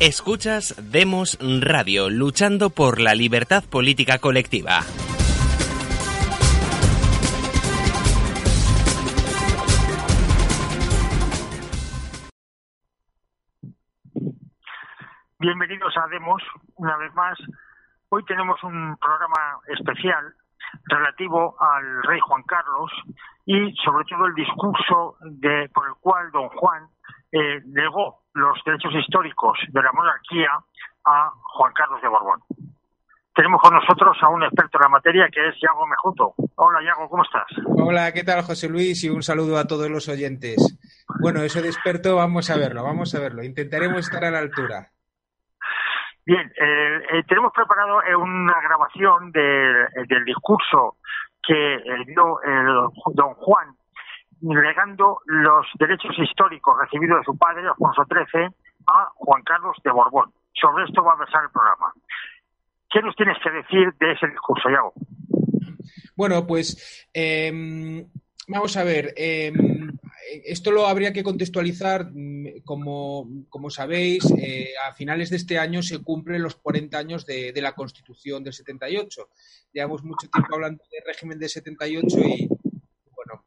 Escuchas Demos Radio, luchando por la libertad política colectiva. Bienvenidos a Demos, una vez más. Hoy tenemos un programa especial relativo al rey Juan Carlos y sobre todo el discurso por el cual don Juan eh, negó los derechos históricos de la monarquía a Juan Carlos de Borbón. Tenemos con nosotros a un experto en la materia que es Yago Mejuto. Hola Yago, ¿cómo estás? Hola, ¿qué tal José Luis? Y un saludo a todos los oyentes. Bueno, eso de experto, vamos a verlo, vamos a verlo. Intentaremos estar a la altura. Bien, eh, eh, tenemos preparado eh, una grabación de- del discurso que eh, dio el don Juan negando los derechos históricos recibidos de su padre, Alfonso XIII, a Juan Carlos de Borbón. Sobre esto va a versar el programa. ¿Qué nos tienes que decir de ese discurso, Yago? Bueno, pues em, vamos a ver. em, esto lo habría que contextualizar. mm, Como, como sabéis, eh, a finales de este año se cumplen los 40 años de, de la Constitución del 78. Llevamos mucho tiempo hablando del régimen del 78 y,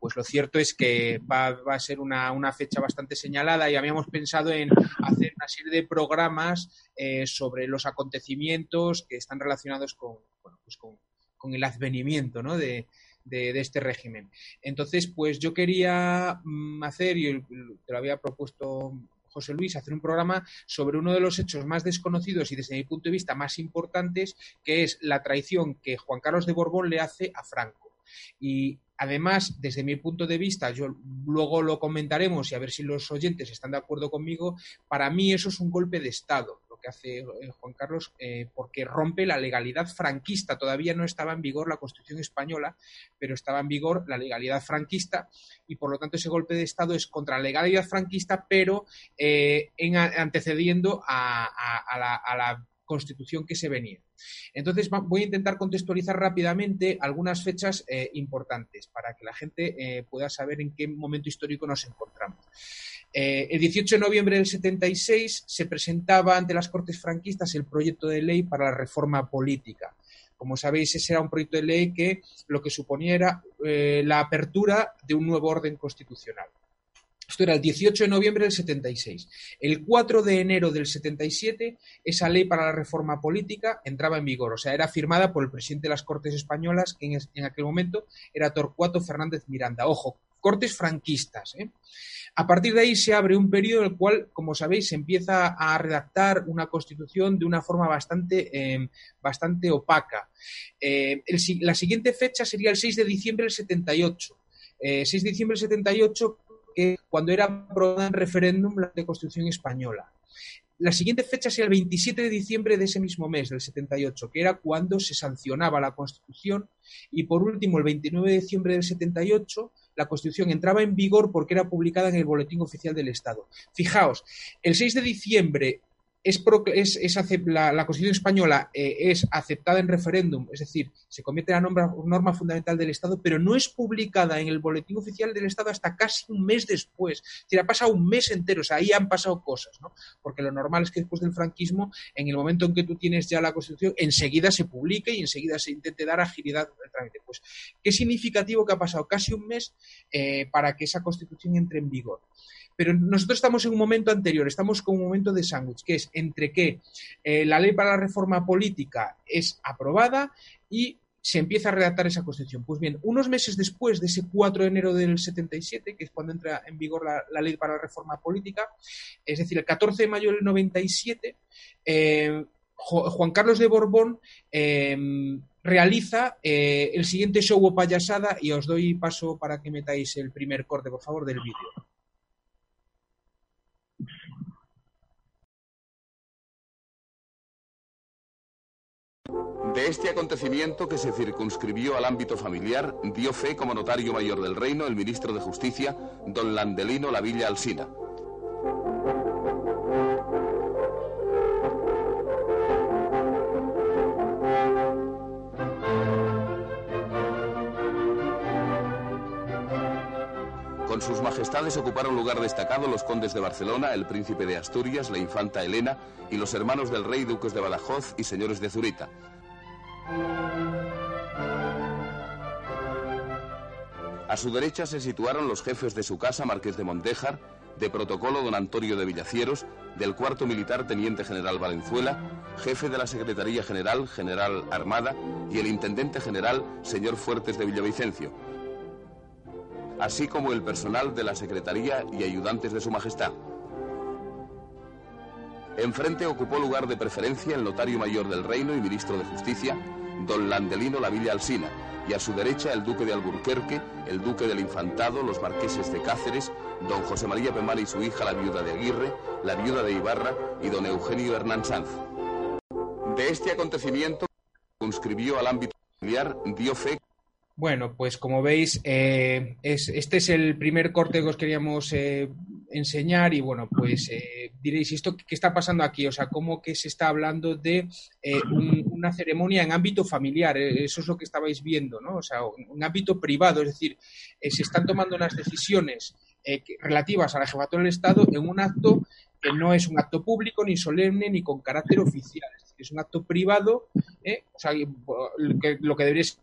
pues lo cierto es que va, a ser una, fecha bastante señalada y habíamos pensado en hacer una serie de programas eh, sobre los acontecimienros que están relacionados con, pues el advenimiento de- de este régimen. Entonces, pues yo quería mm, hacer, y te lo había propuesto José Luis, hacer un programa sobre uno de los hechos más desconocidos y desde mi punto de vista más importantes, que es la traición que Juan Carlos de Borbón le hace a Franco. Y además, desde mi punto de vista, yo luego lo comentaremos y a ver si los oyentes están de acuerdo conmigo, para mí eso es un golpe de Estado, lo que hace eh, Juan Carlos, eh, porque rompe la legalidad franquista. Todavía no estaba en vigor la Constitución española, pero estaba en vigor la legalidad franquista y por lo tanto ese golpe de Estado es contra la legalidad franquista, pero eh, en, antecediendo a la constitución que se venía. Entonces voy a intentar contextualizar rápidamente algunas fechas eh, importantes para que la gente eh, pueda saber en qué momento histórico nos encontramos. Eh, el 18 de noviembre del 76 se presentaba ante las Cortes franquistas el proyecto de ley para la reforma política. Como sabéis, ese era un proyecto de ley que lo que suponía era la apertura de un nuevo orden constitucional. Esto era el 18 de noviembre del 76. El 4 de enero del 77, esa ley para la reforma política entraba en vigor. O sea, era firmada por el presidente de las Cortes Españolas, que en, en aquel momento era Torcuato Fernández Miranda. Ojo, Cortes franquistas. ¿eh? A partir de ahí se abre un periodo en el cual, como sabéis, se empieza a redactar una constitución de una forma bastante, eh, bastante opaca. Eh, la siguiente fecha sería el 6 de diciembre del 78. Eh, 6 de diciembre del 78, que cuando era aprobada en referéndum la de Constitución española. La siguiente fecha sería el 27 de diciembre de ese mismo mes, del 78, que era cuando se sancionaba la Constitución. Y por último, el 29 de diciembre del 78, la Constitución entraba en vigor porque era publicada en el Boletín Oficial del Estado. Fijaos, el 6 de diciembre es, es- es la, la Constitución española eh, es aceptada en referéndum, es decir, se convierte en la norma, norma fundamental del Estado, pero no es publicada en el Boletín Oficial del Estado hasta casi un mes después. Es decir, ha pasado un mes entero, o sea, ahí han pasado cosas, ¿no? Porque lo normal es que después del franquismo, en el momento en que tú tienes ya la Constitución, enseguida se publique y enseguida se intente dar agilidad al trámite. Pues, qué significativo que ha pasado casi un mes eh, para que esa Constitución entre en vigor. Pero nosotros estamos en un momento anterior, estamos con un momento de sándwich, que es entre que eh, la ley para la reforma política es aprobada y se empieza a redactar esa constitución. Pues bien, unos meses después de ese 4 de enero del 77, que es cuando entra en vigor la, ley para la reforma política, es decir, el 14 de mayo del 97, eh, Juan Carlos de Borbón em, realiza eh, el siguiente show o payasada y os doy paso para que metáis el primer corte, por favor, del vídeo. De este acontecimiento que se circunscribió al ámbito familiar, dio fe como notario mayor del reino el ministro de Justicia, don Landelino Lavilla Alsina. Sus majestades ocuparon lugar destacado los condes de Barcelona, el príncipe de Asturias, la infanta Elena y los hermanos del rey duques de Badajoz y señores de Zurita. A su derecha se situaron los jefes de su casa, Marqués de Montejar, de protocolo don Antonio de Villacieros, del cuarto militar teniente general Valenzuela, jefe de la Secretaría General, general Armada, y el intendente general, señor Fuertes de Villavicencio, así como el personal de la Secretaría y ayudantes de su Majestad. Enfrente ocupó lugar de preferencia el notario mayor del reino y ministro de Justicia, don Landelino Lavilla Alsina, y a su derecha el duque de Alburquerque, el duque del Infantado, los marqueses de Cáceres, don José María Pemar y su hija la viuda de Aguirre, la viuda de Ibarra y don Eugenio Hernán Sanz. De este acontecimiento, conscribió al ámbito familiar, dio fe bueno, pues como veis, eh, es, este es el primer corte que os queríamos eh, enseñar y bueno, pues eh, diréis, ¿esto qué está pasando aquí? O sea, ¿cómo que se está hablando de una ceremonia en ámbito familiar? Eso es lo que estabais viendo, ¿no? O sea, en ámbito privado, es decir, se están tomando unas decisiones relativas a la jefatura del Estado en un acto que no es un acto público, ni solemne, ni con carácter oficial. Es, decir, es un acto privado, o sea, lo que debería ser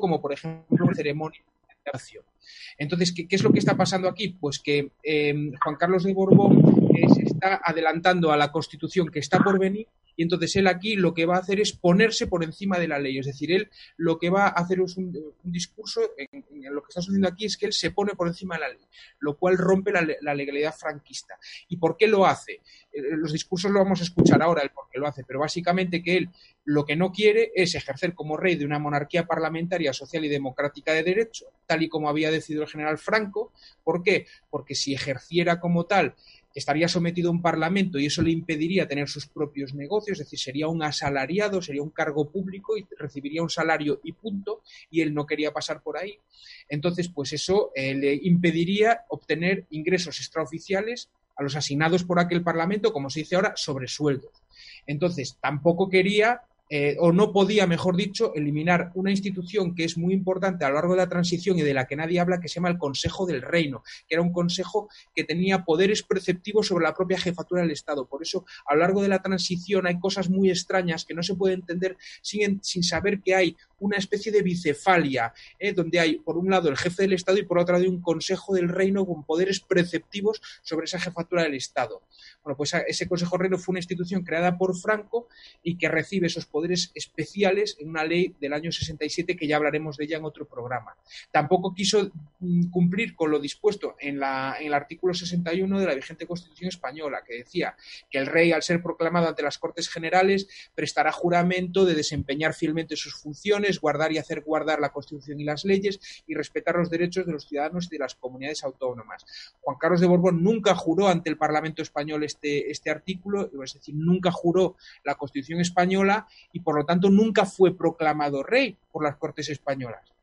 como por ejemplo ceremonia de acción. Entonces, ¿qué, es lo que está pasando aquí? Pues que em, Juan Carlos de Borbón eh, se está adelantando a la constitución que está por venir y entonces él aquí lo que va a hacer es ponerse por encima de la ley. Es decir, él lo que va a hacer es un, discurso, en, lo que está sucediendo aquí es que él se pone por encima de la ley, lo cual rompe la, legalidad franquista. ¿Y por qué lo hace? Eh, los discursos lo vamos a escuchar ahora, el por qué lo hace, pero básicamente que él lo que no quiere es ejercer como rey de una monarquía parlamentaria, social y democrática de derecho, tal y como había decidido el general Franco. ¿Por qué? Porque si ejerciera como tal estaría sometido a un parlamento y eso le impediría tener sus propios negocios, es decir, sería un asalariado, sería un cargo público y recibiría un salario y punto, y él no quería pasar por ahí. Entonces, pues eso eh, le impediría obtener ingresos extraoficiales a los asignados por aquel parlamento, como se dice ahora, sobre sueldos. Entonces, tampoco quería eh, o no podía, mejor dicho, eliminar una institución que es muy importante a lo largo de la transición y de la que nadie habla, que se llama el Consejo del Reino, que era un consejo que tenía poderes preceptivos sobre la propia jefatura del Estado. Por eso, a lo largo de la transición hay cosas muy extrañas que no se puede entender sin, sin saber que hay una especie de bicefalia, ¿eh? donde hay, por un lado, el jefe del Estado y por otro lado, un Consejo del Reino con poderes preceptivos sobre esa jefatura del Estado. Bueno, pues ese Consejo del Reino fue una institución creada por Franco y que recibe esos poderes especiales en una ley del año 67 que ya hablaremos de ella en otro programa. Tampoco quiso mm, cumplir con lo dispuesto en, la, en el artículo 61 de la vigente Constitución española, que decía que el rey, al ser proclamado ante las Cortes Generales, prestará juramento de desempeñar fielmente sus funciones, guardar y hacer guardar la Constitución y las leyes y respetar los derechos de los ciudadanos y de las comunidades autónomas. Juan Carlos de Borbón nunca juró ante el Parlamento español este, este artículo, es decir, nunca juró la Constitución española y por lo tanto nunca fue proclamado rey por las Cortes españolas.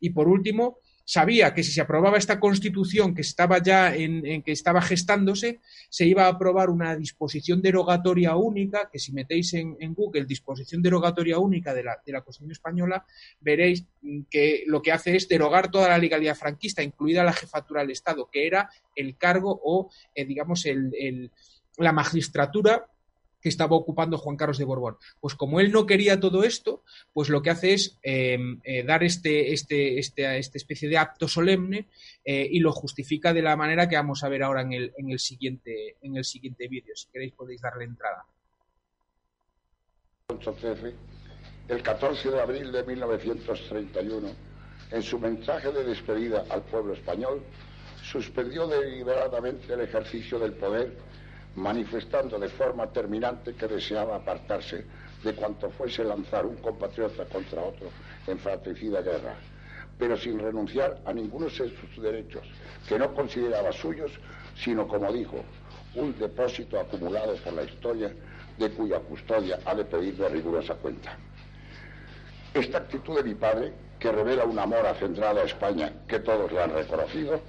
Y por último, sabía que si se aprobaba esta constitución que estaba ya en, que estaba gestándose, se iba a aprobar una disposición derogatoria única, que si metéis en, Google disposición derogatoria única de la, de la, Constitución española, veréis que lo que hace es derogar toda la legalidad franquista, incluida la jefatura del Estado, que era el cargo o, eh, digamos, el, la magistratura que estaba ocupando Juan Carlos de Borbón. Pues como él no quería todo esto, pues lo que hace es eh, eh, dar este, este, este, esta especie de acto solemne eh, y lo justifica de la manera que vamos a ver ahora en el, en el siguiente, en el siguiente vídeo. Si queréis podéis darle entrada. El 14 de abril de 1931, en su mensaje de despedida al pueblo español, suspendió deliberadamente el ejercicio del poder manifestando de forma terminante que deseaba apartarse de cuanto fuese lanzar un compatriota contra otro en fratricida guerra, pero sin renunciar a ninguno de sus derechos, que no consideraba suyos, sino, como dijo, un depósito acumulado por la historia de cuya custodia ha de pedirle rigurosa cuenta. Esta actitud de mi padre, que revela un amor acendrado a España que todos le han reconocido,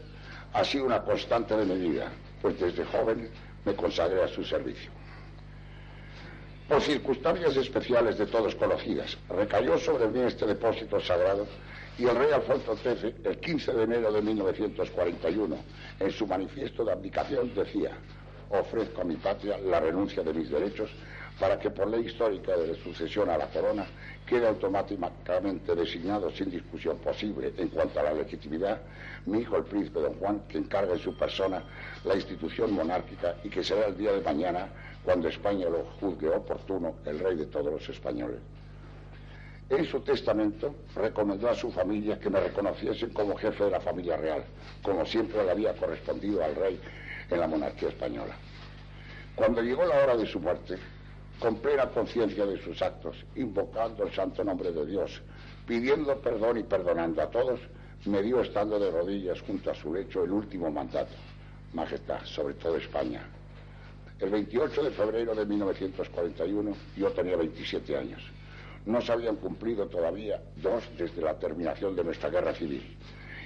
ha sido una constante de mi vida, pues desde joven me consagré a su servicio. Por circunstancias especiales de todos conocidas, recayó sobre mí este depósito sagrado y el rey Alfonso XIII, el 15 de enero de 1941, en su manifiesto de abdicación decía, ofrezco a mi patria la renuncia de mis derechos para que por ley histórica de sucesión a la corona quede automáticamente designado sin discusión posible en cuanto a la legitimidad mi hijo el príncipe don Juan, que encarga en su persona la institución monárquica y que será el día de mañana, cuando España lo juzgue oportuno, el rey de todos los españoles. En su testamento recomendó a su familia que me reconociesen como jefe de la familia real, como siempre le había correspondido al rey en la monarquía española. Cuando llegó la hora de su muerte, con plena conciencia de sus actos, invocando el santo nombre de Dios, pidiendo perdón y perdonando a todos, me dio estando de rodillas junto a su lecho el último mandato. Majestad, sobre todo España. El 28 de febrero de 1941 yo tenía 27 años. No se habían cumplido todavía dos desde la terminación de nuestra guerra civil.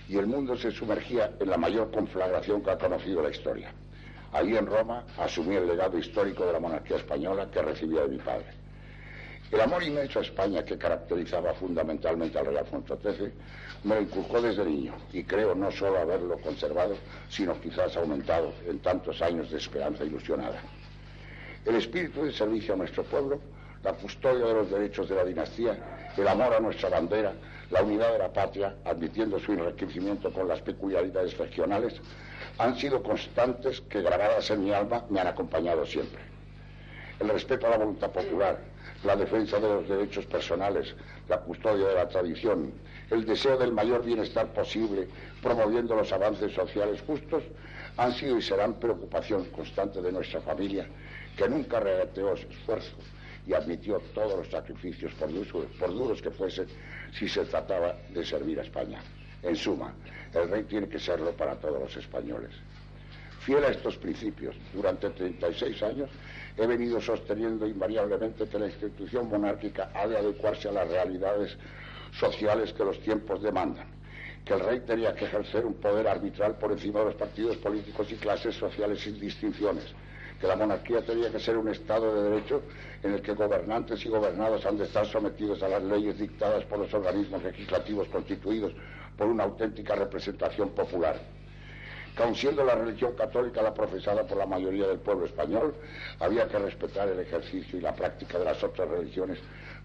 Y el mundo se sumergía en la mayor conflagración que ha conocido la historia. Allí en Roma asumí el legado histórico de la monarquía española que recibía de mi padre. El amor inmenso a España que caracterizaba fundamentalmente al rey Alfonso me lo inculcó desde niño y creo no solo haberlo conservado, sino quizás aumentado en tantos años de esperanza ilusionada. El espíritu de servicio a nuestro pueblo, la custodia de los derechos de la dinastía, el amor a nuestra bandera, la unidad de la patria, admitiendo su enriquecimiento con las peculiaridades regionales, han sido constantes que grabadas en mi alma me han acompañado siempre. El respeto a la voluntad popular, la defensa de los derechos personales, la custodia de la tradición, el deseo del mayor bienestar posible, promoviendo los avances sociales justos, han sido y serán preocupación constante de nuestra familia, que nunca regateó su esfuerzo y admitió todos los sacrificios, por duros, por duros que fuesen, si se trataba de servir a España. En suma, el rey tiene que serlo para todos los españoles. Fiel a estos principios, durante 36 años he venido sosteniendo invariablemente que la institución monárquica ha de adecuarse a las realidades sociales que los tiempos demandan, que el rey tenía que ejercer un poder arbitral por encima de los partidos políticos y clases sociales sin distinciones, que la monarquía tenía que ser un Estado de derecho en el que gobernantes y gobernados han de estar sometidos a las leyes dictadas por los organismos legislativos constituidos por una auténtica representación popular. Aun siendo la religión católica la profesada por la mayoría del pueblo español, había que respetar el ejercicio y la práctica de las otras religiones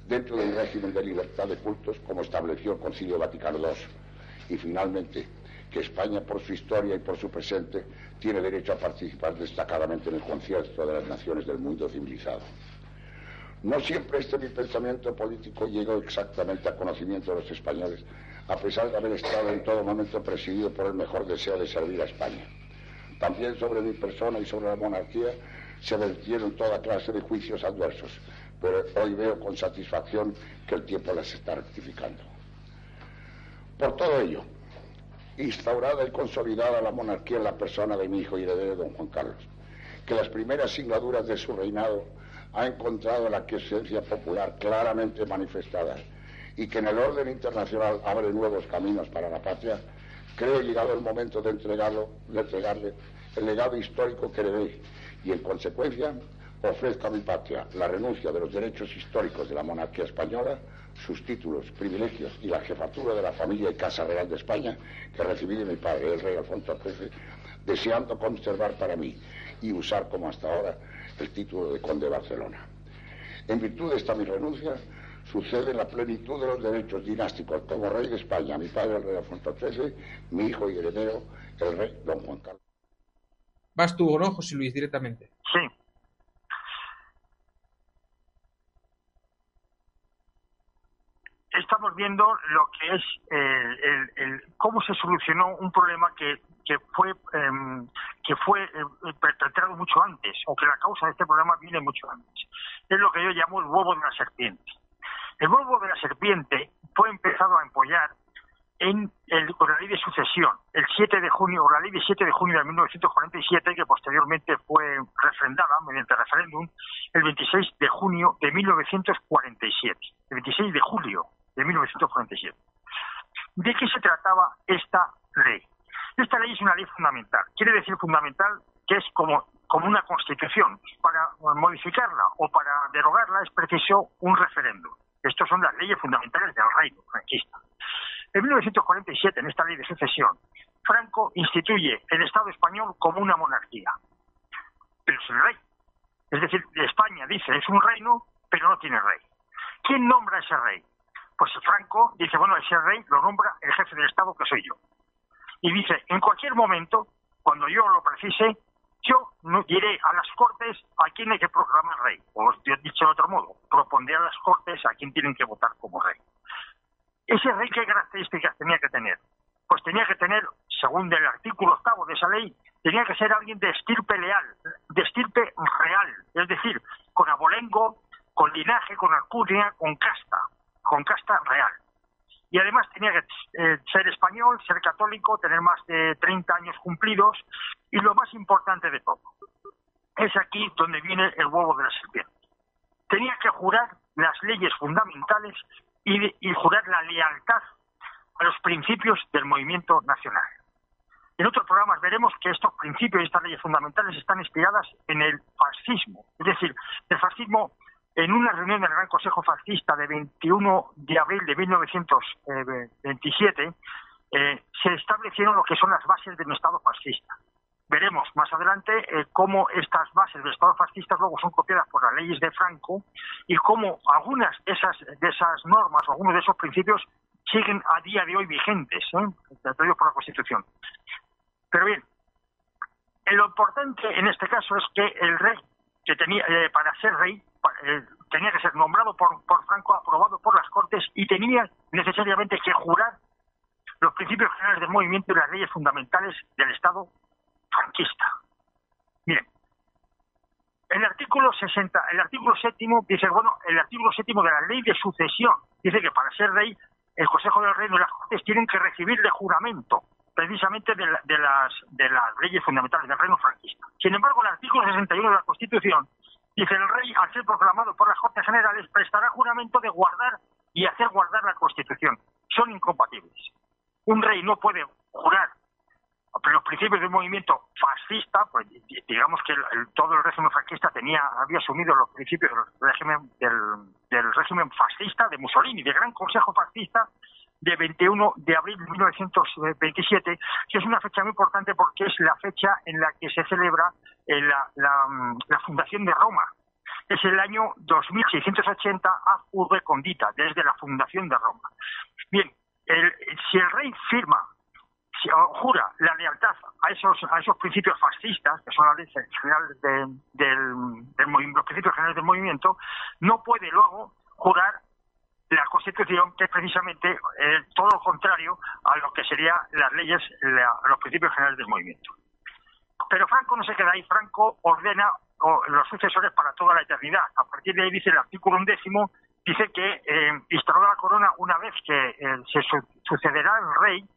dentro de un régimen de libertad de cultos como estableció el Concilio Vaticano II. Y finalmente, que España, por su historia y por su presente, tiene derecho a participar destacadamente en el concierto de las naciones del mundo civilizado. No siempre este mi pensamiento político llegó exactamente a conocimiento de los españoles, a pesar de haber estado en todo momento presidido por el mejor deseo de servir a España. También sobre mi persona y sobre la monarquía se vertieron toda clase de juicios adversos, pero hoy veo con satisfacción que el tiempo las está rectificando. Por todo ello, instaurada y consolidada la monarquía en la persona de mi hijo y heredero don Juan Carlos, que las primeras singladuras de su reinado ha encontrado la quiesencia popular claramente manifestada y que en el orden internacional abre nuevos caminos para la patria, creo llegado el momento de, entregarle el legado histórico que heredé y, en consecuencia, ofrezco a mi patria la renuncia de los derechos históricos de la monarquía española, sus títulos, privilegios y la jefatura de la familia y Casa Real de España que recibí de mi padre, el rey Alfonso XIII, deseando conservar para mí y usar como hasta ahora el título de conde de Barcelona. En virtud de esta mi renuncia, sucede la plenitud de los derechos dinásticos como rey de España, mi padre el rey Alfonso XIII, mi hijo y heredero, el rey don Juan Carlos. Vas tú, ¿no, José Luis, directamente? Sí. Viendo lo que es el, el, cómo se solucionó un problema que fue eh, que fue eh, perpetrado mucho antes o que la causa de este problema viene mucho antes. es lo que yo llamo el huevo de la serpiente. El huevo de la serpiente fue empezado a empollar en el, con la ley de sucesión, el 7 de junio, la ley de 7 de junio de 1947, que posteriormente fue refrendada mediante referéndum el 26 de junio de 1947, el 26 de julio de 1947. ¿De qué se trataba esta ley? Esta ley es una ley fundamental. Quiere decir fundamental que es como, como una constitución. Para modificarla o para derogarla es preciso un referéndum. Estas son las leyes fundamentales del reino franquista. En 1947, en esta ley de sucesión, Franco instituye el Estado español como una monarquía, pero sin rey. Es decir, España dice es un reino, pero no tiene rey. ¿Quién nombra a ese rey? Pues Franco dice, bueno, ese rey lo nombra el jefe del Estado, que soy yo. Y dice, en cualquier momento, cuando yo lo precise, yo diré a las Cortes a quién hay que proclamar rey. O dicho de otro modo, propondré a las Cortes a quién tienen que votar como rey. ¿Ese rey qué características tenía que tener? Pues tenía que tener, según el artículo octavo de esa ley, tenía que ser alguien de estirpe leal, de estirpe real, es decir, con abolengo, con linaje, con alcurnia, con casta, con casta real. Y además tenía que eh, ser español, ser católico, tener más de 30 años cumplidos y lo más importante de todo, es aquí donde viene el huevo de la serpiente. Tenía que jurar las leyes fundamentales y, jurar la lealtad a los principios del movimiento nacional. En otros programas veremos que estos principios y estas leyes fundamentales están inspiradas en el fascismo. Es decir, el fascismo, en una reunión del Gran Consejo Fascista de 21 de abril de 1927, eh, se establecieron lo que son las bases de un Estado fascista veremos más adelante eh, cómo estas bases del Estado fascista luego son copiadas por las leyes de Franco y cómo algunas de esas, de esas normas o algunos de esos principios siguen a día de hoy vigentes, ¿eh? por la Constitución. Pero bien, lo importante en este caso es que el rey, que tenía eh, para ser rey, eh, tenía que ser nombrado por, por Franco, aprobado por las Cortes y tenía necesariamente que jurar los principios generales del movimiento y las leyes fundamentales del Estado franquista. Miren, el artículo 60, el artículo séptimo dice, bueno, el artículo séptimo de la ley de sucesión dice que para ser rey el Consejo del Reino y las Cortes tienen que recibir de juramento precisamente de, de, las, de las leyes fundamentales del reino franquista. Sin embargo, el artículo 61 de la Constitución dice el rey, al ser proclamado por las Cortes Generales, prestará juramento de guardar y hacer guardar la Constitución. Son incompatibles. Un rey no puede jurar los principios del movimiento fascista, pues digamos que todo el régimen fascista tenía, había asumido los principios del régimen, del, régimen fascista de Mussolini, del Gran Consejo Fascista de 21 de abril de 1927, que es una fecha muy importante porque es la fecha en la que se celebra eh, la, la, fundación de Roma. Es el año 2680 a Urbe Condita, desde la fundación de Roma. Bien, el, si el rey firma jura la lealtad a esos a esos principios fascistas que son las generales del, del, los principios generales del movimiento no puede luego jurar la Constitución que es precisamente eh, todo lo contrario a lo que serían las leyes los principios generales del movimiento pero Franco no se queda ahí Franco ordena los sucesores para toda la eternidad a partir de ahí dice el artículo undécimo dice que eh, la corona una vez que eh, se sucederá el rey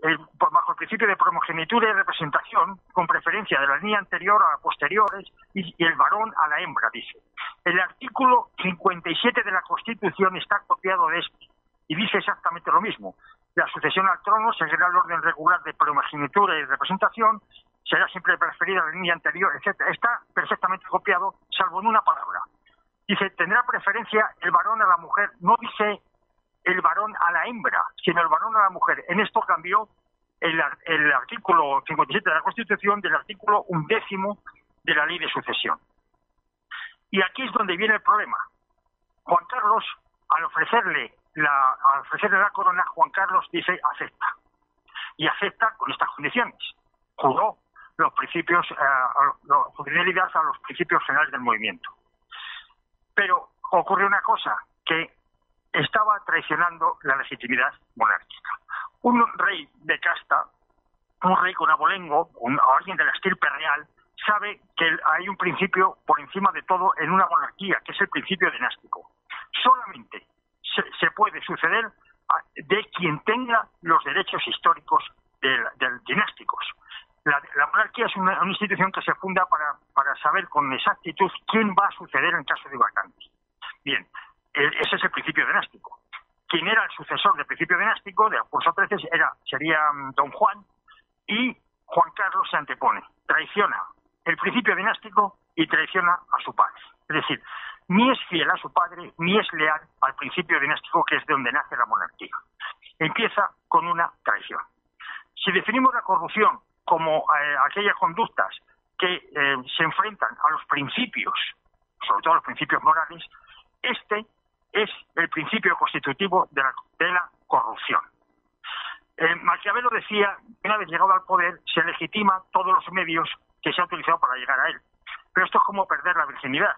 bajo el principio de primogenitura y representación, con preferencia de la línea anterior a posteriores y, el varón a la hembra, dice. El artículo 57 de la Constitución está copiado de este y dice exactamente lo mismo. La sucesión al trono seguirá el orden regular de primogenitura y representación, será siempre preferida a la línea anterior, etc. Está perfectamente copiado, salvo en una palabra. Dice, tendrá preferencia el varón a la mujer, no dice el varón a la hembra, sino el varón a la mujer. En esto cambió el, el artículo 57 de la Constitución del artículo undécimo de la Ley de Sucesión. Y aquí es donde viene el problema. Juan Carlos, al ofrecerle la, al ofrecerle la corona, Juan Carlos dice acepta. Y acepta con estas condiciones. Juró los principios, eh, fidelidad a los principios generales del movimiento. Pero ocurre una cosa, que estaba traicionando la legitimidad monárquica. Un rey de casta, un rey con abolengo, un, alguien de la estirpe real, sabe que hay un principio por encima de todo en una monarquía, que es el principio dinástico. Solamente se, se puede suceder de quien tenga los derechos históricos del dinásticos. La, la monarquía es una, una institución que se funda para, para saber con exactitud quién va a suceder en caso de vacantes. Bien, el- ese es el principio dinástico. Quien era el sucesor del principio dinástico de Alfonso XIII era, sería mm, don Juan y Juan Carlos se antepone, traiciona el principio dinástico y traiciona a su padre. Es decir, ni es fiel a su padre ni es leal al principio dinástico que es de donde nace la monarquía. Empieza con una traición. Si definimos la corrupción como eh, aquellas conductas que eh, se enfrentan a los principios, sobre todo a los principios morales, este es el principio constitutivo de la, corrupción. Eh, Maquiavelo decía que una vez llegado al poder se legitima todos los medios que se ha utilizado para llegar a él. Pero esto es como perder la virginidad.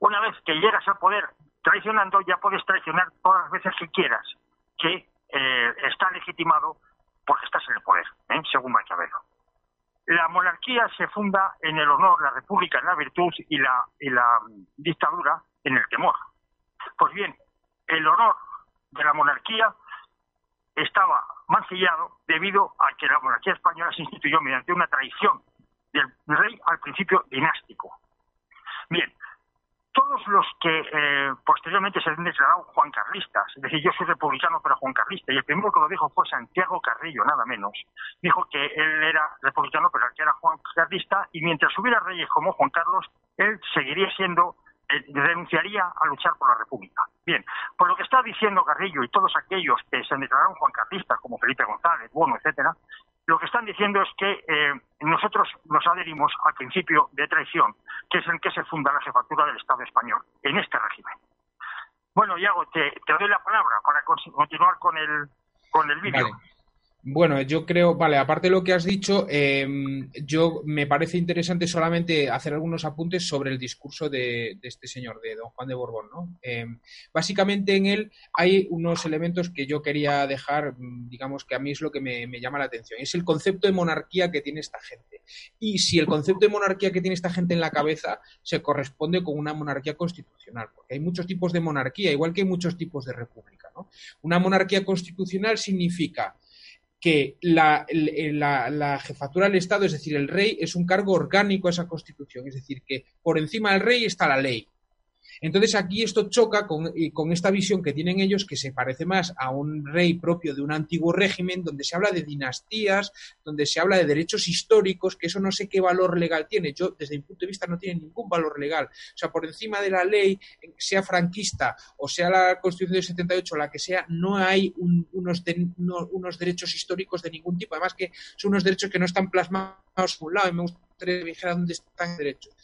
Una vez que llegas al poder traicionando, ya puedes traicionar todas las veces que quieras, que eh, está legitimado porque estás en el poder, ¿eh? según Maquiavelo. La monarquía se funda en el honor, la república en la virtud y la, y la mm, dictadura en el temor. Pues bien, el honor de la monarquía estaba mancillado debido a que la monarquía española se instituyó mediante una traición del rey al principio dinástico. Bien, todos los que eh, posteriormente se han declarado Juan Carlistas, es decir, yo soy republicano pero Juan Carlista, y el primero que lo dijo fue Santiago Carrillo, nada menos, dijo que él era republicano pero que era Juan Carlista, y mientras hubiera reyes como Juan Carlos, él seguiría siendo, eh, renunciaría a luchar por la República. Bien, por lo que está diciendo Carrillo y todos aquellos que se declararon Juan Carlistas, como Felipe González, Bono, etcétera, lo que están diciendo es que eh, nosotros nos adherimos al principio de traición, que es en que se funda la jefatura del Estado español, en este régimen. Bueno, Iago, te, doy la palabra para continuar con el, con el vídeo. Vale. Bueno, yo creo, vale, aparte de lo que has dicho, eh, yo me parece interesante solamente hacer algunos apuntes sobre el discurso de, de este señor, de don Juan de Borbón, ¿no? Eh, básicamente en él hay unos elementos que yo quería dejar, mm, digamos que a mí es lo que me, me llama la atención, es el concepto de monarquía que tiene esta gente. Y si el concepto de monarquía que tiene esta gente en la cabeza se corresponde con una monarquía constitucional, porque hay muchos tipos de monarquía, igual que hay muchos tipos de república, ¿no? Una monarquía constitucional significa que la, la, la, jefatura del Estado, es decir, el rey, es un cargo orgánico a esa constitución, es decir, que por encima del rey está la ley. Entonces aquí esto choca con, con, esta visión que tienen ellos que se parece más a un rey propio de un antiguo régimen donde se habla de dinastías, donde se habla de derechos históricos, que eso no sé qué valor legal tiene. Yo, desde mi punto de vista, no tiene ningún valor legal. O sea, por encima de la ley, sea franquista o sea la Constitución del 78, la que sea, no hay un, unos, no, unos derechos históricos de ningún tipo. Además que son unos derechos que no están plasmados por un lado y me gustaría que me dijera dónde están los derechos.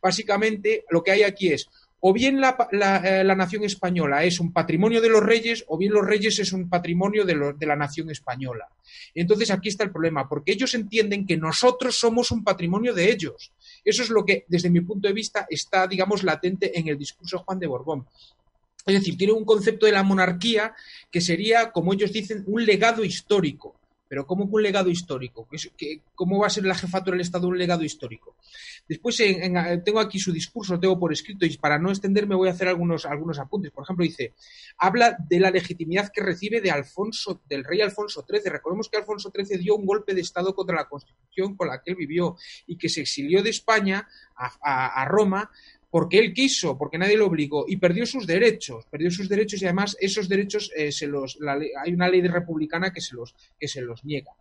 Básicamente, lo que hay aquí es o bien la, eh, la, nación española es un patrimonio de los reyes, o bien los reyes es un patrimonio de, de, la nación española. Entonces aquí está el problema, porque ellos entienden que nosotros somos un patrimonio de ellos. Eso es lo que, desde mi punto de vista, está, digamos, latente en el discurso de Juan de Borbón. Es decir, tiene un concepto de la monarquía que sería, como ellos dicen, un legado histórico. Pero ¿cómo un legado histórico? ¿Cómo va a ser la jefatura del Estado un legado histórico? Después en, en, tengo aquí su discurso, lo tengo por escrito y para no extenderme voy a hacer algunos, algunos apuntes. Por ejemplo, dice, habla de la legitimidad que recibe de Alfonso, del rey Alfonso XIII. Recordemos que Alfonso XIII dio un golpe de Estado contra la Constitución con la que él vivió y que se exilió de España a Roma porque él quiso, porque nadie lo obligó, y perdió sus derechos, perdió sus derechos y además esos derechos eh, se los, la hay una ley republicana que se los, que se los niega.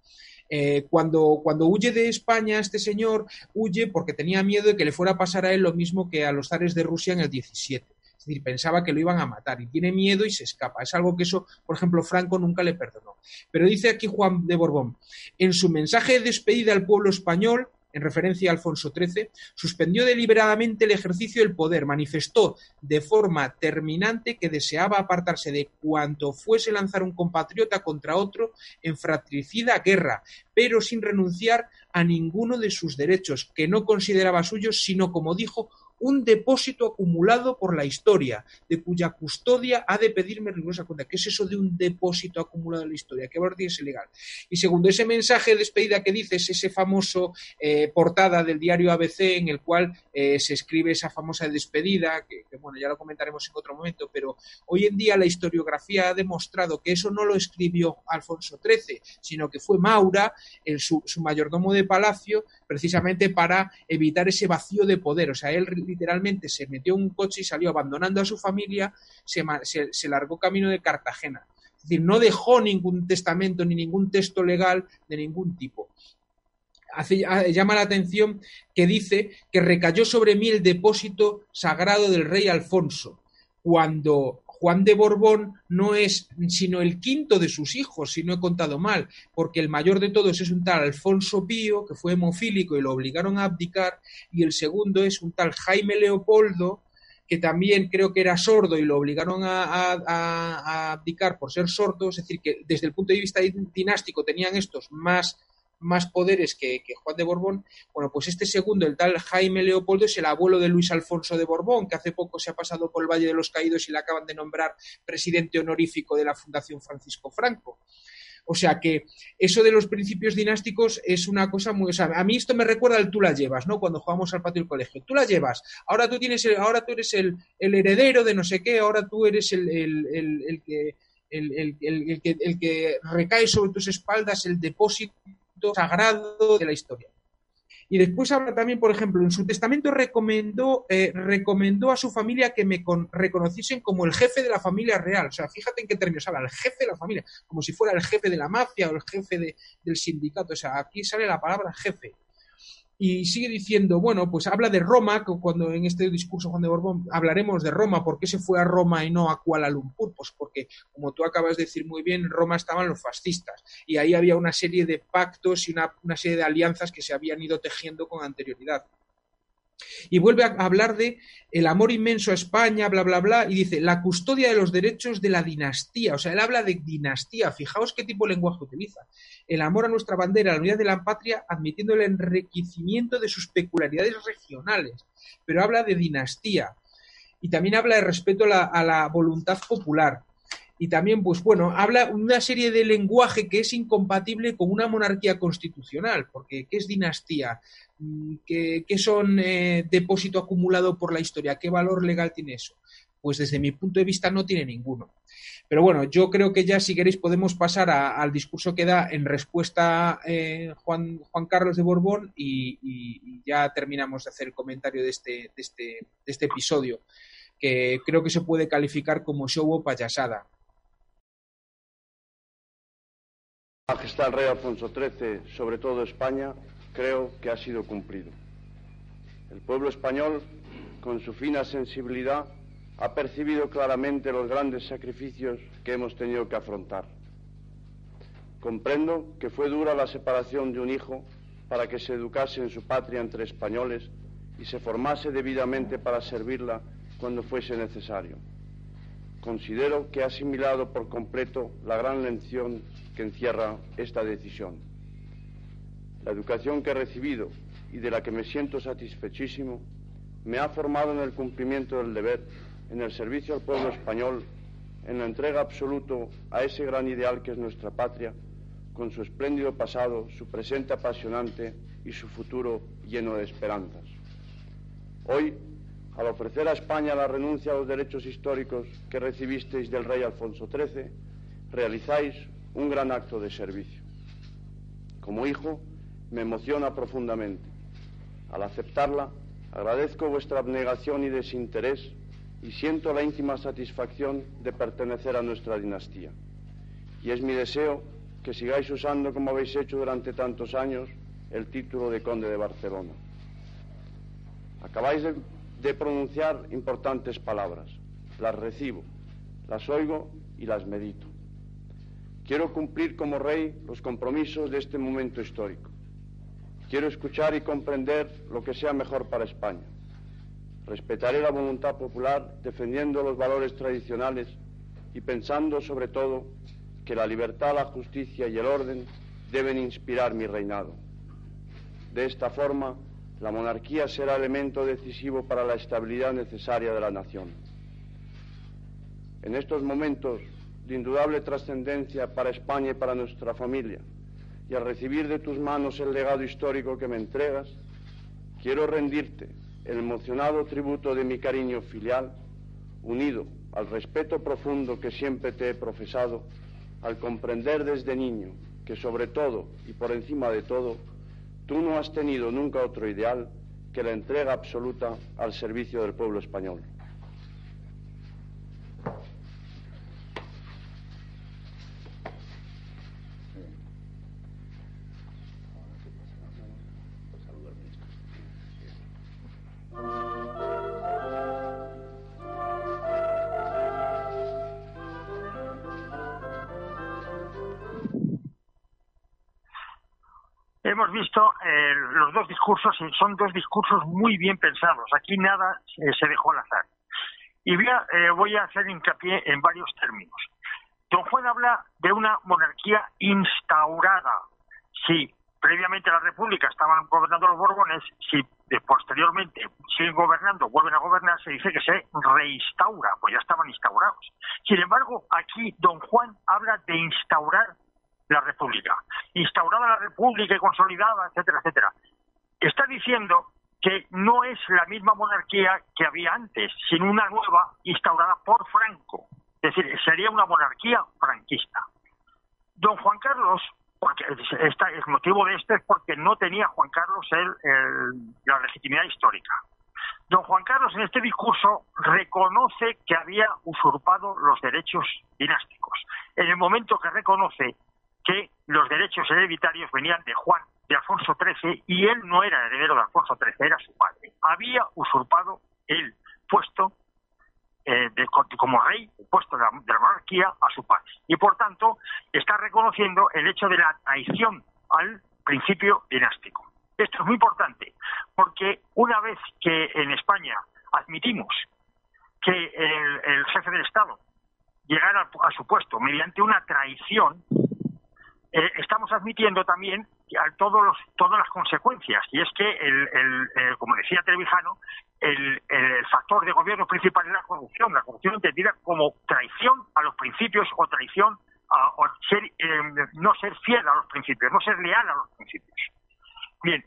Eh, cuando, cuando huye de España este señor, huye porque tenía miedo de que le fuera a pasar a él lo mismo que a los zares de Rusia en el 17. Es decir, pensaba que lo iban a matar y tiene miedo y se escapa. Es algo que eso, por ejemplo, Franco nunca le perdonó. Pero dice aquí Juan de Borbón, en su mensaje de despedida al pueblo español, en referencia a Alfonso XIII, suspendió deliberadamente el ejercicio del poder, manifestó de forma terminante que deseaba apartarse de cuanto fuese lanzar un compatriota contra otro en fratricida guerra, pero sin renunciar a ninguno de sus derechos, que no consideraba suyos, sino, como dijo, un depósito acumulado por la historia, de cuya custodia ha de pedirme rigurosa cuenta. ¿Qué es eso de un depósito acumulado en la historia? ¿Qué valor tiene ese legal? Y segundo, ese mensaje de despedida que dices, ese famoso eh, portada del diario ABC en el cual eh, se escribe esa famosa despedida, que, bueno, ya lo comentaremos en otro momento, pero hoy en día la historiografía ha demostrado que eso no lo escribió Alfonso XIII, sino que fue Maura, el, su, mayordomo de palacio, precisamente para evitar ese vacío de poder. O sea, él literalmente se metió en un coche y salió abandonando a su familia, se, se largó camino de Cartagena. Es decir, no dejó ningún testamento ni ningún texto legal de ningún tipo. Ah, llama la atención que dice que recayó sobre mí el depósito sagrado del rey Alfonso, cuando Juan de Borbón no es sino el quinto de sus hijos, si no he contado mal, porque el mayor de todos es un tal Alfonso Pío, que fue hemofílico y lo obligaron a abdicar, y el segundo es un tal Jaime Leopoldo, que también creo que era sordo y lo obligaron a, abdicar por ser sordo, es decir, que desde el punto de vista dinástico tenían estos más más poderes que, Juan de Borbón, bueno, pues este segundo, el tal Jaime Leopoldo, es el abuelo de Luis Alfonso de Borbón, que hace poco se ha pasado por el Valle de los Caídos y le acaban de nombrar presidente honorífico de la Fundación Francisco Franco. O sea que eso de los principios dinásticos es una cosa muy. O sea, a mí esto me recuerda al tú la llevas, ¿no? Cuando jugamos al patio del colegio. Tú la llevas. Ahora tú tienes ahora tú eres el, heredero de no sé qué, ahora tú eres el, el que. El, que, el que recae sobre tus espaldas el depósito sagrado de la historia. Y después habla también, por ejemplo, en su testamento recomendó, eh, recomendó a su familia que me reconociesen como el jefe de la familia real. O sea, fíjate en qué términos habla, el jefe de la familia, como si fuera el jefe de la mafia o el jefe del sindicato. O sea, aquí sale la palabra jefe y sigue diciendo, bueno, pues habla de Roma, cuando en este discurso Juan de Borbón hablaremos de Roma, ¿por qué se fue a Roma y no a Kuala Lumpur? Pues porque, como tú acabas de decir muy bien, en Roma estaban los fascistas y ahí había una serie de pactos y una, una serie de alianzas que se habían ido tejiendo con anterioridad. Y vuelve a hablar de el amor inmenso a España, bla, bla, bla, y dice la custodia de los derechos de la dinastía. O sea, él habla de dinastía. Fijaos qué tipo de lenguaje utiliza. El amor a nuestra bandera, la unidad de la patria, admitiendo el enriquecimiento de sus peculiaridades regionales. Pero habla de dinastía. Y también habla de respeto a la voluntad popular y también, pues bueno, habla una serie de lenguaje que es incompatible con una monarquía constitucional, porque ¿qué es dinastía? Mm, ¿Qué, son eh, depósito acumulado por la historia? ¿Qué valor legal tiene eso? Pues desde mi punto de vista no tiene ninguno. Pero bueno, yo creo que ya si queréis podemos pasar al discurso que da en respuesta eh, Juan, Juan Carlos de Borbón y, ya terminamos de hacer el comentario de este, de este, este episodio, que creo que se puede calificar como show o payasada. Majestad Rey Alfonso XIII sobre todo España, creo que ha sido cumplido. El pueblo español, con su fina sensibilidad, ha percibido claramente los grandes sacrificios que hemos tenido que afrontar. Comprendo que fue dura la separación de un hijo para que se educase en su patria entre españoles y se formase debidamente para servirla cuando fuese necesario. Considero que ha asimilado por completo la gran lección que encierra esta decisión. La educación que he recibido y de la que me siento satisfechísimo me ha formado en el cumplimiento del deber, en el servicio al pueblo español, en la entrega absoluto a ese gran ideal que es nuestra patria, con su espléndido pasado, su presente apasionante y su futuro lleno de esperanzas. Hoy, al ofrecer a España la renuncia a los derechos históricos que recibisteis del rey Alfonso XIII, realizáis un gran acto de servicio. Como hijo, me emociona profundamente. Al aceptarla, agradezco vuestra abnegación y desinterés y siento la íntima satisfacción de pertenecer a nuestra dinastía. Y es mi deseo que sigáis usando, como habéis hecho durante tantos años, el título de conde de Barcelona. Acabáis de, pronunciar importantes palabras. Las recibo, las oigo y las medito. Quiero cumplir como rey los compromisos de este momento histórico. Quiero escuchar y comprender lo que sea mejor para España. Respetaré la voluntad popular defendiendo los valores tradicionales y pensando sobre todo que la libertad, la justicia y el orden deben inspirar mi reinado. De esta forma, La monarquía será elemento decisivo para la estabilidad necesaria de la nación. En estos momentos de indudable trascendencia para España y para nuestra familia, y al recibir de tus manos el legado histórico que me entregas, quiero rendirte el emocionado tributo de mi cariño filial, unido al respeto profundo que siempre te he profesado, al comprender desde niño que sobre todo y por encima de todo, tú no has tenido nunca otro ideal que la entrega absoluta al servicio del pueblo español. Discursos son dos discursos muy bien pensados. Aquí nada eh, se dejó al azar. Y voy a, eh, voy a hacer hincapié en varios términos. Don Juan habla de una monarquía instaurada. Sí, previamente la República estaban gobernando los Borbones, si posteriormente siguen gobernando, vuelven a gobernar, se dice que se reinstaura, pues ya estaban instaurados. Sin embargo, aquí don Juan habla de instaurar la República. Instaurada la República y consolidada, etcétera, etcétera. Está diciendo que no es la misma monarquía que había antes, sino una nueva instaurada por Franco. Es decir, sería una monarquía franquista. Don Juan Carlos, porque esta, el motivo de esto es porque no tenía Juan Carlos el, la legitimidad histórica. Don Juan Carlos en este discurso reconoce que había usurpado los derechos dinásticos. En el momento que reconoce que los derechos hereditarios venían de Juan, de Alfonso XIII, y él no era heredero de Alfonso XIII, era su padre. Había usurpado el puesto eh, de, como rey, el puesto de la, de la monarquía, a su padre. Y por tanto, está reconociendo el hecho de la traición al principio dinástico. Esto es muy importante, porque una vez que en España admitimos que el, jefe del Estado llegara a su puesto mediante una traición, eh, estamos admitiendo también a todos los, todas las consecuencias. Y es que, el, el, como decía Televijano, el, el, factor de gobierno principal es la corrupción. La corrupción entendida como traición a los principios o traición a o ser, eh, no ser fiel a los principios, no ser leal a los principios. Bien,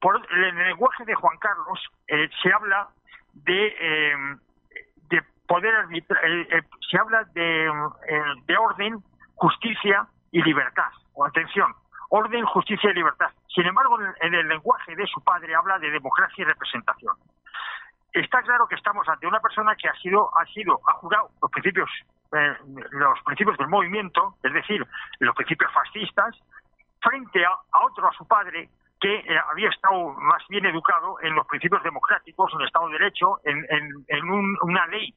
por, en el lenguaje de Juan Carlos eh, se habla de, eh, arbitrar, eh, se habla de, de orden, justicia y libertad. O atención, orden, justicia y libertad. Sin embargo, en el lenguaje de su padre habla de democracia y representación. Está claro que estamos ante una persona que ha sido, ha sido, ha jurado los principios, eh, los principios del movimiento, es decir, los principios fascistas, frente a, otro, a su padre, que eh, había estado más bien educado en los principios democráticos, en el Estado de Derecho, en, en, en un, una ley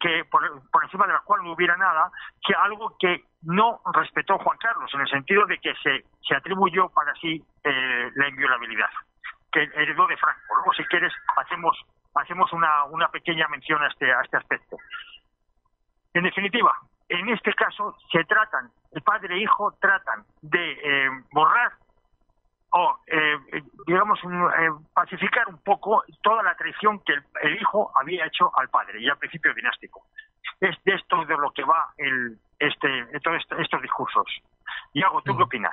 que por, por, encima de la cual no hubiera nada, que algo que no respetó Juan Carlos, en el sentido de que se, se atribuyó para sí eh, la inviolabilidad, que heredó de Franco. Luego, si quieres, hacemos, hacemos una, una pequeña mención a este, a este aspecto. En definitiva, en este caso se tratan, el padre e hijo tratan de eh, borrar o, eh, digamos, eh, pacificar un poco toda la traición que el, el, hijo había hecho al padre y al principio dinástico. Es de esto de lo que va el, este, todos estos discursos. Iago, ¿tú qué opinas?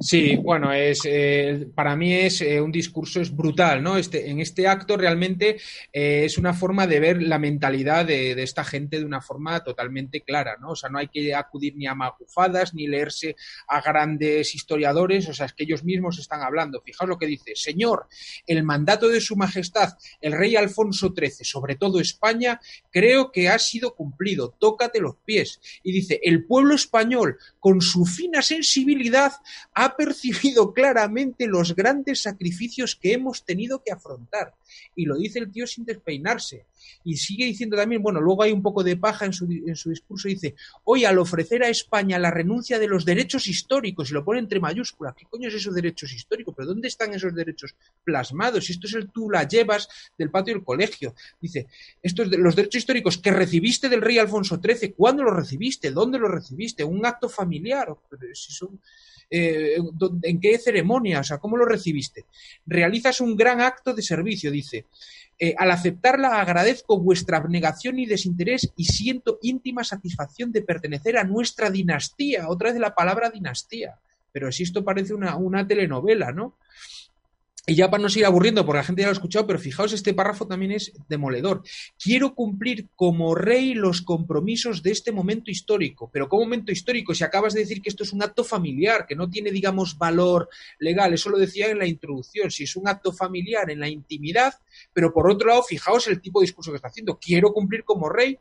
Sí, bueno, es eh, para mí es eh, un discurso es brutal, ¿no? Este, en este acto realmente eh, es una forma de ver la mentalidad de, de, esta gente de una forma totalmente clara, ¿no? O sea, no hay que acudir ni a magufadas ni leerse a grandes historiadores, o sea, es que ellos mismos están hablando. Fijaos lo que dice, Señor, el mandato de Su Majestad, el rey Alfonso XIII, sobre todo España, creo que ha sido cumplido. Tócate los pies. Y dice, el pueblo español, con su sensibilidad, ha percibido claramente los grandes sacrificios que hemos tenido que afrontar. Y lo dice el tío sin despeinarse. Y sigue diciendo también, bueno, luego hay un poco de paja en su, en su discurso, dice, hoy al ofrecer a España la renuncia de los derechos históricos, y lo pone entre mayúsculas, ¿qué coño es esos derechos históricos? ¿Pero dónde están esos derechos plasmados? Esto es el tú la llevas del patio del colegio. Dice, estos de, los derechos históricos que recibiste del rey Alfonso XIII, ¿cuándo los recibiste? ¿Dónde los recibiste? ¿Un acto familiar? Son, eh, ¿En qué ceremonia? O sea, ¿cómo lo recibiste? Realizas un gran acto de servicio, dice. Eh, al aceptarla agradezco vuestra abnegación y desinterés y siento íntima satisfacción de pertenecer a nuestra dinastía. Otra vez la palabra dinastía. Pero si esto parece una, una telenovela, ¿no? Y ya para no seguir aburriendo, porque la gente ya lo ha escuchado, pero fijaos, este párrafo también es demoledor. Quiero cumplir como rey los compromisos de este momento histórico. Pero ¿qué momento histórico? Si acabas de decir que esto es un acto familiar, que no tiene, digamos, valor legal, eso lo decía en la introducción. Si es un acto familiar en la intimidad, pero por otro lado, fijaos el tipo de discurso que está haciendo. Quiero cumplir como rey.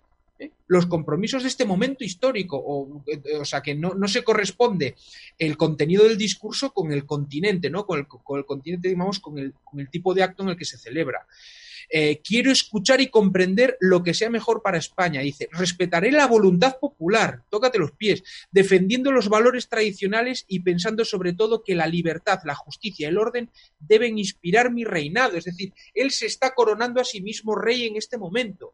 Los compromisos de este momento histórico, o, eh, sea, que no, se corresponde el contenido del discurso con el continente, ¿no? Con el, con el continente, digamos, con el, con el, tipo de acto en el que se celebra. Eh, quiero escuchar y comprender lo que sea mejor para España. Dice, respetaré la voluntad popular, tócate los pies, defendiendo los valores tradicionales y pensando sobre todo que la libertad, la justicia, el orden deben inspirar mi reinado. Es decir, él se está coronando a sí mismo rey en este momento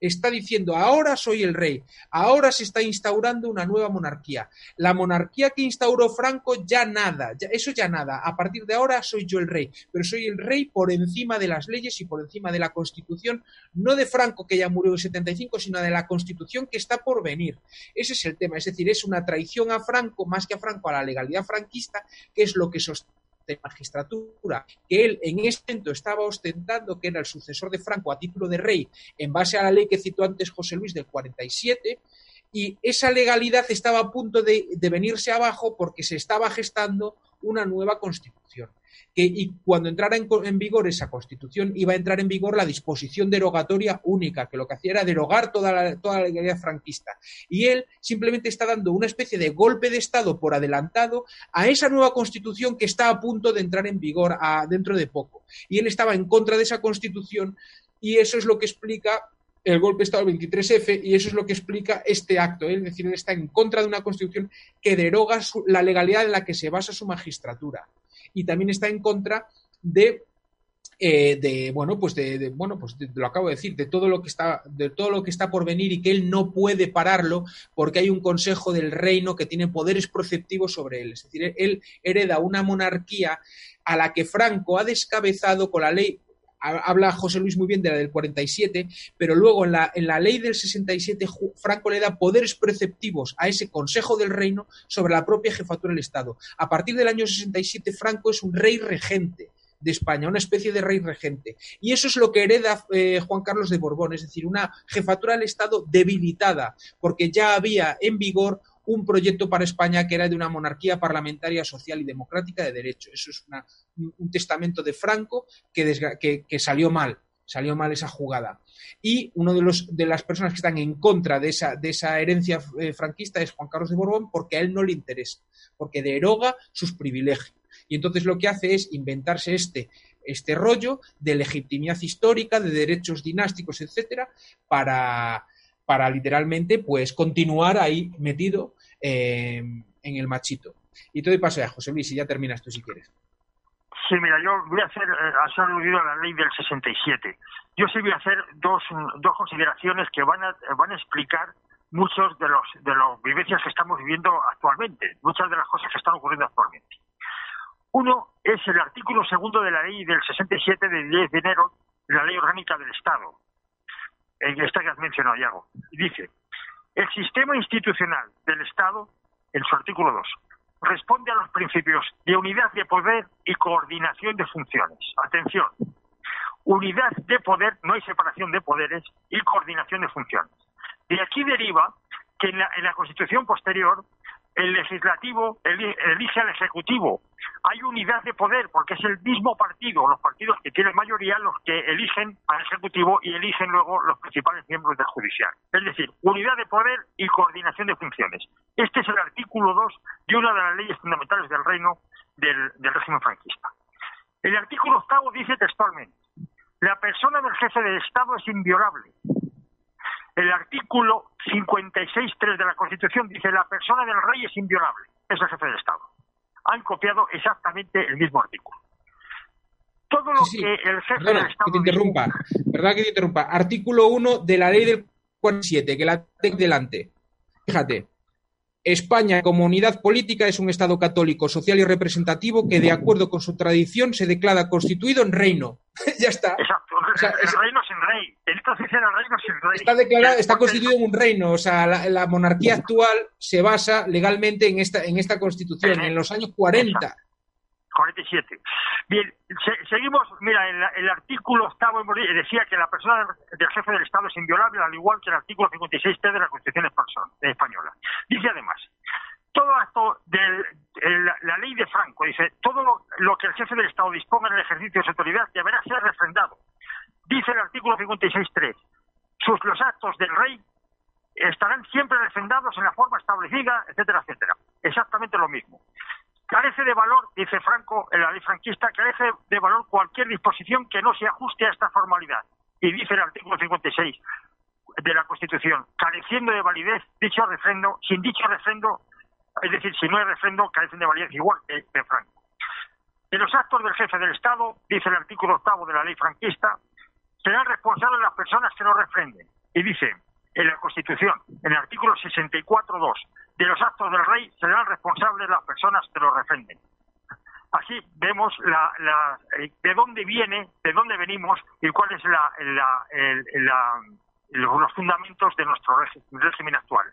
está diciendo, ahora soy el rey, ahora se está instaurando una nueva monarquía. La monarquía que instauró Franco ya nada, ya, eso ya nada, a partir de ahora soy yo el rey, pero soy el rey por encima de las leyes y por encima de la constitución, no de Franco que ya murió en 75, sino de la constitución que está por venir. Ese es el tema, es decir, es una traición a Franco, más que a Franco, a la legalidad franquista, que es lo que sostiene de magistratura que él en ese momento estaba ostentando, que era el sucesor de Franco a título de rey, en base a la ley que citó antes José Luis del 47, y esa legalidad estaba a punto de, de venirse abajo porque se estaba gestando una nueva constitución que y cuando entrara en, en, vigor esa constitución iba a entrar en vigor la disposición derogatoria única, que lo que hacía era derogar toda la, toda la legalidad franquista. Y él simplemente está dando una especie de golpe de Estado por adelantado a esa nueva constitución que está a punto de entrar en vigor dentro de poco. Y él estaba en contra de esa constitución y eso es lo que explica el golpe de Estado 23F y eso es lo que explica este acto. ¿eh? Es decir, él está en contra de una constitución que deroga su, la legalidad en la que se basa su magistratura y también está en contra de eh, bueno pues de, bueno pues lo acabo de decir de todo lo que está de todo lo que está por venir y que él no puede pararlo porque hay un consejo del reino que tiene poderes proceptivos sobre él es decir él hereda una monarquía a la que Franco ha descabezado con la ley habla José Luis muy bien de la del 47, pero luego en la, en la ley del 67 Franco le da poderes preceptivos a ese Consejo del Reino sobre la propia jefatura del Estado. A partir del año 67 Franco es un rey regente de España, una especie de rey regente. Y eso es lo que hereda eh, Juan Carlos de Borbón, es decir, una jefatura del Estado debilitada, porque ya había en vigor un proyecto para España que era de una monarquía parlamentaria, social y democrática de derecho. Eso es un testamento de Franco que, que, salió mal, salió mal esa jugada. Y uno de, de las personas que están en contra de esa, de esa herencia eh, franquista es Juan Carlos de Borbón porque a él no le interesa, porque deroga sus privilegios. Y entonces lo que hace es inventarse este, este rollo de legitimidad histórica, de derechos dinásticos, etcétera, para, para literalmente pues continuar ahí metido eh, en el machito. Y te doy paso a José Luis, y ya terminas tú si quieres. Sí, mira, yo voy a hacer, eh, has aludido a la ley del 67. Yo sí voy a hacer dos, dos consideraciones que van a, van a explicar muchos de los de las vivencias que estamos viviendo actualmente, muchas de las cosas que están ocurriendo actualmente. Uno es el artículo segundo de la ley del 67 del 10 de enero, la ley orgánica del Estado, en esta que has mencionado, Iago. Dice, el sistema institucional del Estado, en su artículo 2, responde a los principios de unidad de poder y coordinación de funciones. Atención, unidad de poder, no hay separación de poderes y coordinación de funciones. De aquí deriva que en la, en la Constitución posterior el legislativo elige al ejecutivo. Hay unidad de poder porque es el mismo partido, los partidos que tienen mayoría, los que eligen al ejecutivo y eligen luego los principales miembros del judicial. Es decir, unidad de poder y coordinación de funciones. Este es el artículo 2 de una de las leyes fundamentales del reino del, régimen franquista. El artículo octavo dice textualmente, la persona del jefe de Estado es inviolable el artículo 56.3 de la Constitución dice la persona del rey es inviolable, es el jefe del Estado. Han copiado exactamente el mismo artículo. Todo lo sí, sí. que el jefe Perdona, del Estado... Que te interrumpa. ¿verdad que te interrumpa? Artículo 1 de la ley del 47, que la tengo delante. Fíjate. España como unidad política es un Estado católico, social y representativo que, de acuerdo con su tradición, se declara constituido en reino. ya está. Exacto, O sea, el es- reino sin rey. El reino sin rey. Está declarado, está constituido en un reino. O sea, la, la monarquía actual se basa legalmente en esta, en esta constitución, en los años 40. 47. Bien, se- seguimos. Mira, el, el artículo octavo decía que la persona del, jefe del Estado es inviolable, al igual que el artículo 56T de la Constitución española-. Dice además, todo acto de la ley de Franco, dice, todo lo, lo que el jefe del Estado disponga en el ejercicio de su autoridad deberá ser refrendado. Dice el artículo 56.3, sus, los actos del rey estarán siempre refrendados en la forma establecida, etcétera, etcétera. Exactamente lo mismo. Carece de valor, dice Franco en la ley franquista, carece de valor cualquier disposición que no se ajuste a esta formalidad. Y dice el artículo 56 de la Constitución, careciendo de validez dicho refrendo, sin dicho refrendo, es decir, si no hay refrendo, carecen de validez igual que de Franco. En los actos del jefe del Estado, dice el artículo octavo de la ley franquista, serán responsables las personas que no refrenden. Y dice en la Constitución, en el artículo 64.2, de los actos del rey serán responsables las personas que los refrenden. Así vemos la, la- eh, de dónde viene, de dónde venimos y cuáles son los fundamentos de nuestro régimen actual.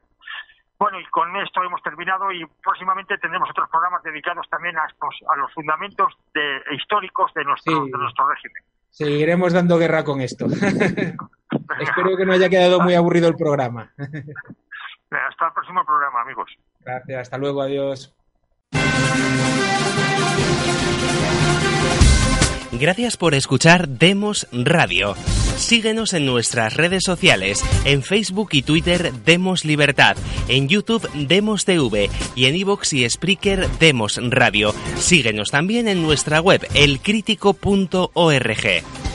Bueno, y con esto hemos terminado y próximamente tendremos otros programas dedicados también a, estos, a los fundamentos de- históricos de nuestro, Sí. de nuestro régimen. Seguiremos dando guerra con esto. Espero que no haya quedado muy aburrido el programa. Hasta el próximo programa, amigos. Gracias, hasta luego, adiós. Gracias por escuchar Demos Radio. Síguenos en nuestras redes sociales, en Facebook y Twitter Demos Libertad, en YouTube Demos TV y en iVoox y Spreaker Demos Radio. Síguenos también en nuestra web elcrítico.org.